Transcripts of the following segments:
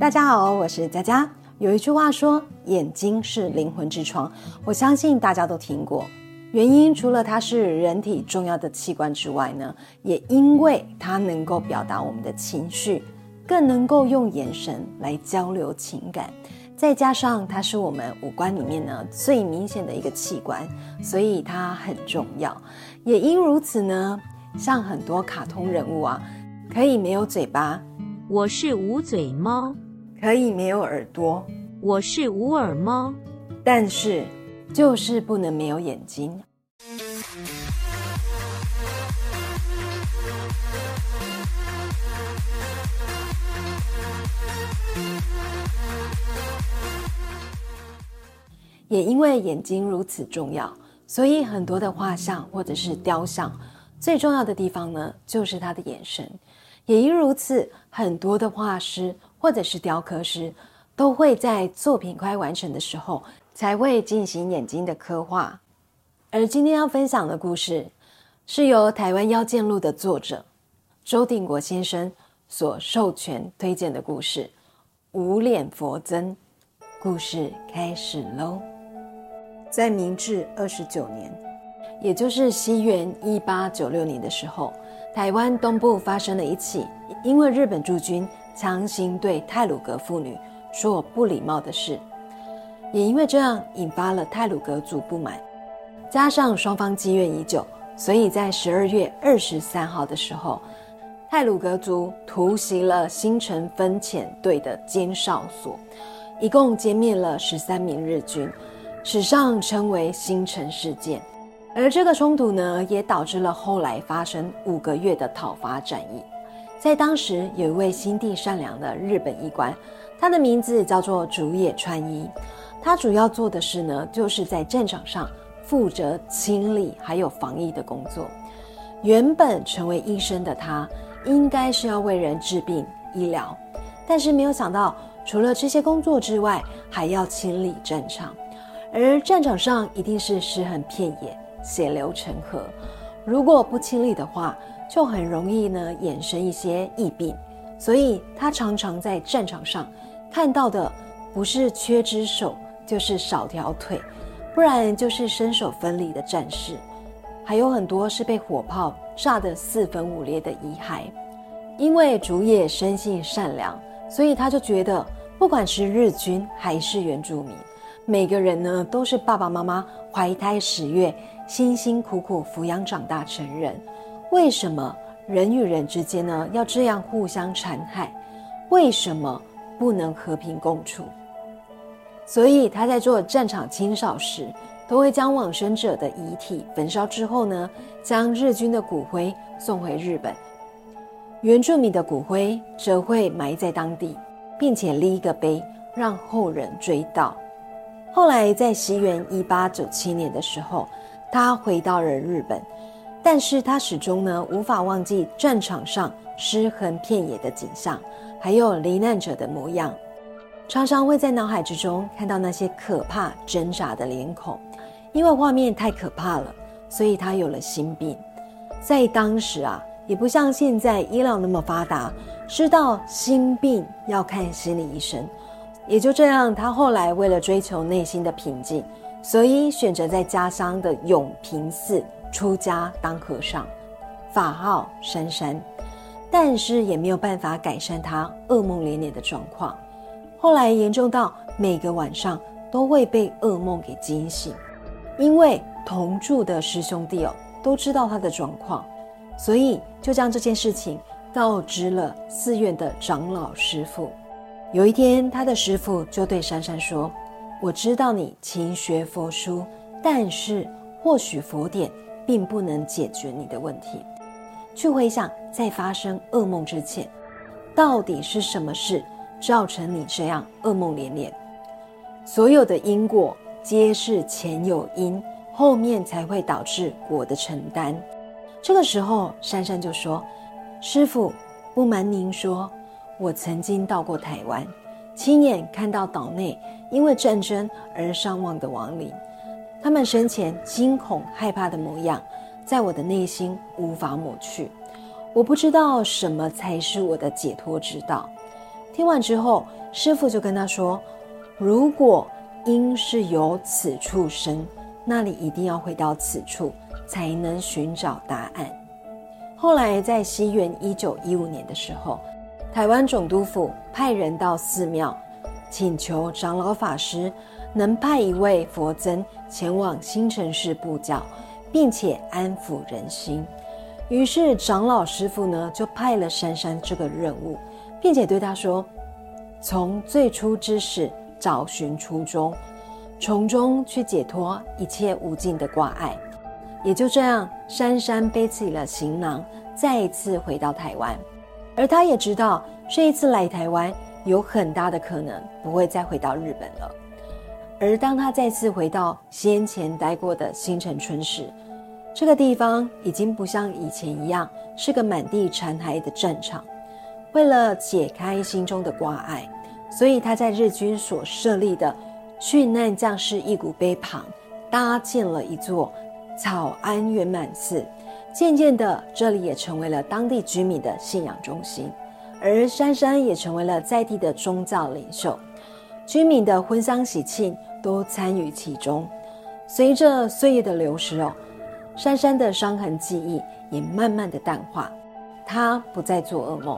大家好，我是佳佳。有一句话说，眼睛是灵魂之窗，我相信大家都听过。原因除了它是人体重要的器官之外呢，也因为它能够表达我们的情绪，更能够用眼神来交流情感。再加上它是我们五官里面呢最明显的一个器官，所以它很重要。也因如此呢，像很多卡通人物啊，可以没有嘴巴，我是无嘴猫，可以没有耳朵，我是无耳猫，但是就是不能没有眼睛。也因为眼睛如此重要，所以很多的画像或者是雕像，最重要的地方呢，就是它的眼神。也因如此，很多的画师或者是雕刻师，都会在作品快完成的时候，才会进行眼睛的刻画。而今天要分享的故事，是由台湾妖剑录的作者周定国先生所授权推荐的故事《无脸佛僧》。故事开始喽。在明治二十九年，也就是西元一八九六年的时候，台湾东部发生了一起因为日本驻军强行对泰鲁格妇女做不礼貌的事，也因为这样引发了泰鲁格族不满，加上双方积怨已久，所以在十二月二十三号的时候，泰鲁格族突袭了新城分遣队的监哨所，一共歼灭了十三名日军。史上称为星辰事件，而这个冲突呢，也导致了后来发生五个月的讨伐战役。在当时，有一位心地善良的日本医官，他的名字叫做竹野川一。他主要做的事呢，就是在战场上负责清理还有防疫的工作。原本成为医生的他，应该是要为人治病医疗，但是没有想到，除了这些工作之外，还要清理战场。而战场上一定是尸横遍野、血流成河，如果不清理的话，就很容易呢衍生一些疫病。所以他常常在战场上看到的不是缺只手，就是少条腿，不然就是身手分离的战士，还有很多是被火炮炸得四分五裂的遗骸。因为竹野生性善良，所以他就觉得，不管是日军还是原住民。每个人呢，都是爸爸妈妈怀胎十月，辛辛苦苦抚养长大成人。为什么人与人之间呢要这样互相残害？为什么不能和平共处？所以他在做战场清扫时，都会将往生者的遗体焚烧之后呢，将日军的骨灰送回日本，原住民的骨灰则会埋在当地，并且立一个碑，让后人追悼。后来在西元一八九七年的时候，他回到了日本，但是他始终呢无法忘记战场上尸横遍野的景象，还有罹难者的模样，常常会在脑海之中看到那些可怕挣扎的脸孔，因为画面太可怕了，所以他有了心病。在当时啊，也不像现在医疗那么发达，知道心病要看心理医生。也就这样，他后来为了追求内心的平静，所以选择在家乡的永平寺出家当和尚，法号珊珊。但是也没有办法改善他噩梦连连的状况。后来严重到每个晚上都会被噩梦给惊醒，因为同住的师兄弟哦都知道他的状况，所以就将这件事情告知了寺院的长老师傅。有一天，他的师傅就对珊珊说：“我知道你勤学佛书，但是或许佛典并不能解决你的问题。去回想，在发生噩梦之前，到底是什么事造成你这样噩梦连连？所有的因果皆是前有因，后面才会导致果的承担。”这个时候，珊珊就说：“师傅，不瞒您说。”我曾经到过台湾，亲眼看到岛内因为战争而伤亡的亡灵，他们生前惊恐害怕的模样，在我的内心无法抹去。我不知道什么才是我的解脱之道。听完之后，师傅就跟他说：“如果因是由此处生，那你一定要回到此处，才能寻找答案。”后来在西元一九一五年的时候，台湾总督府派人到寺庙，请求长老法师能派一位佛僧前往新城市布教，并且安抚人心。于是长老师傅呢就派了珊珊这个任务，并且对他说：“从最初之始找寻初衷，从中去解脱一切无尽的挂碍。”也就这样，珊珊背起了行囊，再一次回到台湾。而他也知道，这一次来台湾有很大的可能不会再回到日本了。而当他再次回到先前待过的新城村时，这个地方已经不像以前一样是个满地残骸的战场。为了解开心中的挂碍，所以他在日军所设立的殉难将士义骨碑旁搭建了一座草庵圆满寺。渐渐的，这里也成为了当地居民的信仰中心，而珊珊也成为了在地的宗教领袖。居民的婚丧喜庆都参与其中。随着岁月的流逝哦。珊珊的伤痕记忆也慢慢的淡化，她不再做噩梦。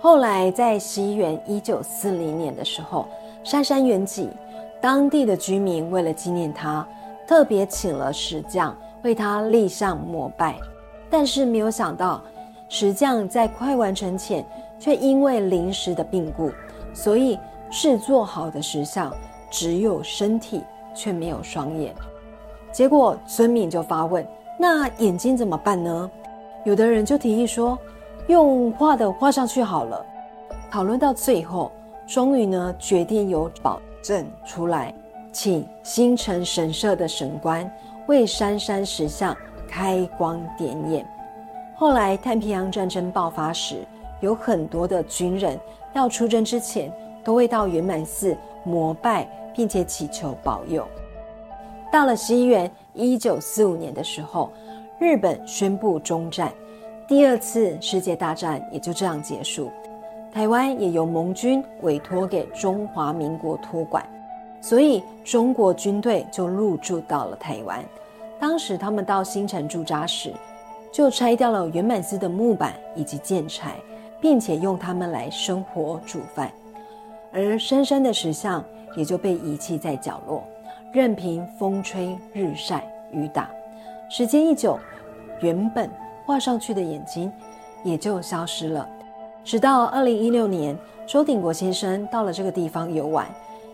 后来在西元一九四零年的时候，珊珊圆寂，当地的居民为了纪念她，特别请了石匠为她立像膜拜。但是没有想到，石匠在快完成前，却因为临时的病故，所以制作好的石像只有身体，却没有双眼。结果村民就发问。那眼睛怎么办呢？有的人就提议说，用画的画上去好了。讨论到最后，终于呢决定由保证出来，请星辰神社的神官为山山石像开光点眼。后来太平洋战争爆发时，有很多的军人要出征之前，都会到圆满寺膜拜，并且祈求保佑。到了西元。一九四五年的时候，日本宣布终战，第二次世界大战也就这样结束。台湾也由盟军委托给中华民国托管，所以中国军队就入驻到了台湾。当时他们到新城驻扎时，就拆掉了圆满寺的木板以及建材，并且用它们来生火煮饭，而深深的石像也就被遗弃在角落。任凭风吹日晒雨打，时间一久，原本画上去的眼睛也就消失了。直到二零一六年，周鼎国先生到了这个地方游玩，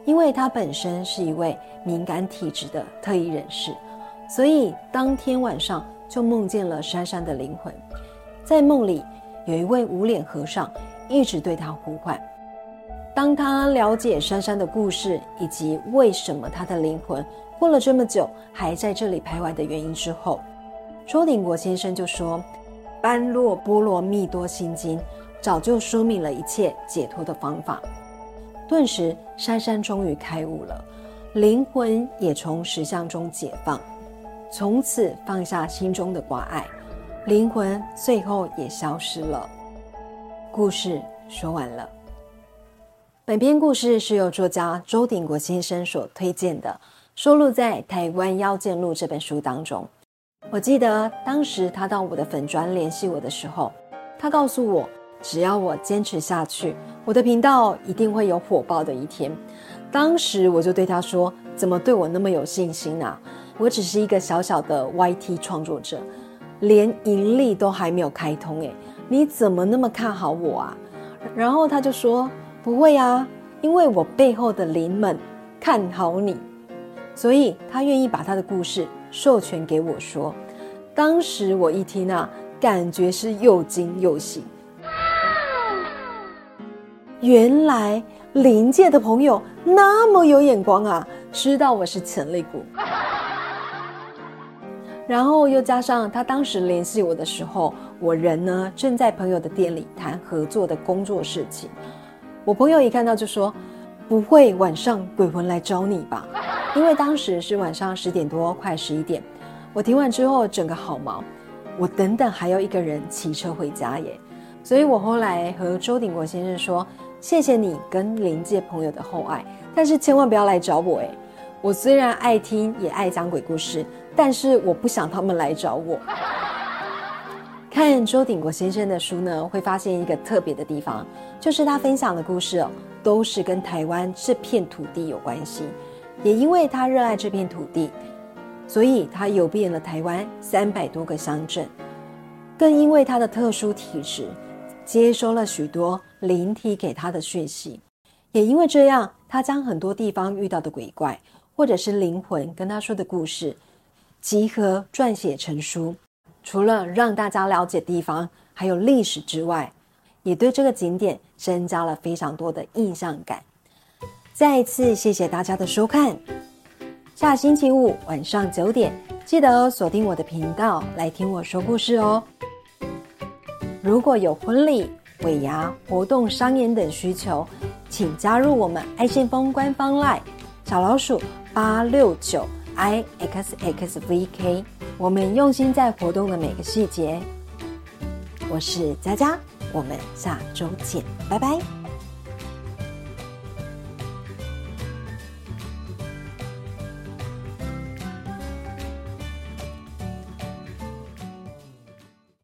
因为他本身是一位敏感体质的特异人士，所以当天晚上就梦见了珊珊的灵魂。在梦里，有一位无脸和尚一直对他呼唤。当他了解珊珊的故事，以及为什么他的灵魂过了这么久还在这里徘徊的原因之后，周鼎国先生就说：“般若波罗蜜多心经早就说明了一切解脱的方法。”顿时，珊珊终于开悟了，灵魂也从石像中解放，从此放下心中的挂碍，灵魂最后也消失了。故事说完了。本篇故事是由作家周鼎国先生所推荐的，收录在《台湾妖剑录》这本书当中。我记得当时他到我的粉专联系我的时候，他告诉我，只要我坚持下去，我的频道一定会有火爆的一天。当时我就对他说：“怎么对我那么有信心啊？我只是一个小小的 YT 创作者，连盈利都还没有开通，诶，你怎么那么看好我啊？”然后他就说。不会啊，因为我背后的灵们看好你，所以他愿意把他的故事授权给我说。当时我一听啊，感觉是又惊又喜。原来灵界的朋友那么有眼光啊，知道我是潜力股。然后又加上他当时联系我的时候，我人呢正在朋友的店里谈合作的工作事情。我朋友一看到就说：“不会晚上鬼魂来找你吧？”因为当时是晚上十点多，快十一点。我听完之后，整个好忙。我等等还要一个人骑车回家耶，所以我后来和周鼎国先生说：“谢谢你跟临界朋友的厚爱，但是千万不要来找我诶。我虽然爱听也爱讲鬼故事，但是我不想他们来找我。看周鼎国先生的书呢，会发现一个特别的地方，就是他分享的故事哦，都是跟台湾这片土地有关系。也因为他热爱这片土地，所以他游遍了台湾三百多个乡镇。更因为他的特殊体质，接收了许多灵体给他的讯息。也因为这样，他将很多地方遇到的鬼怪，或者是灵魂跟他说的故事，集合撰写成书。除了让大家了解地方还有历史之外，也对这个景点增加了非常多的印象感。再一次谢谢大家的收看，下星期五晚上九点记得锁定我的频道来听我说故事哦。如果有婚礼、尾牙、活动、商演等需求，请加入我们爱信封官方 LINE 小老鼠八六九 i x x v k。我们用心在活动的每个细节。我是佳佳，我们下周见，拜拜。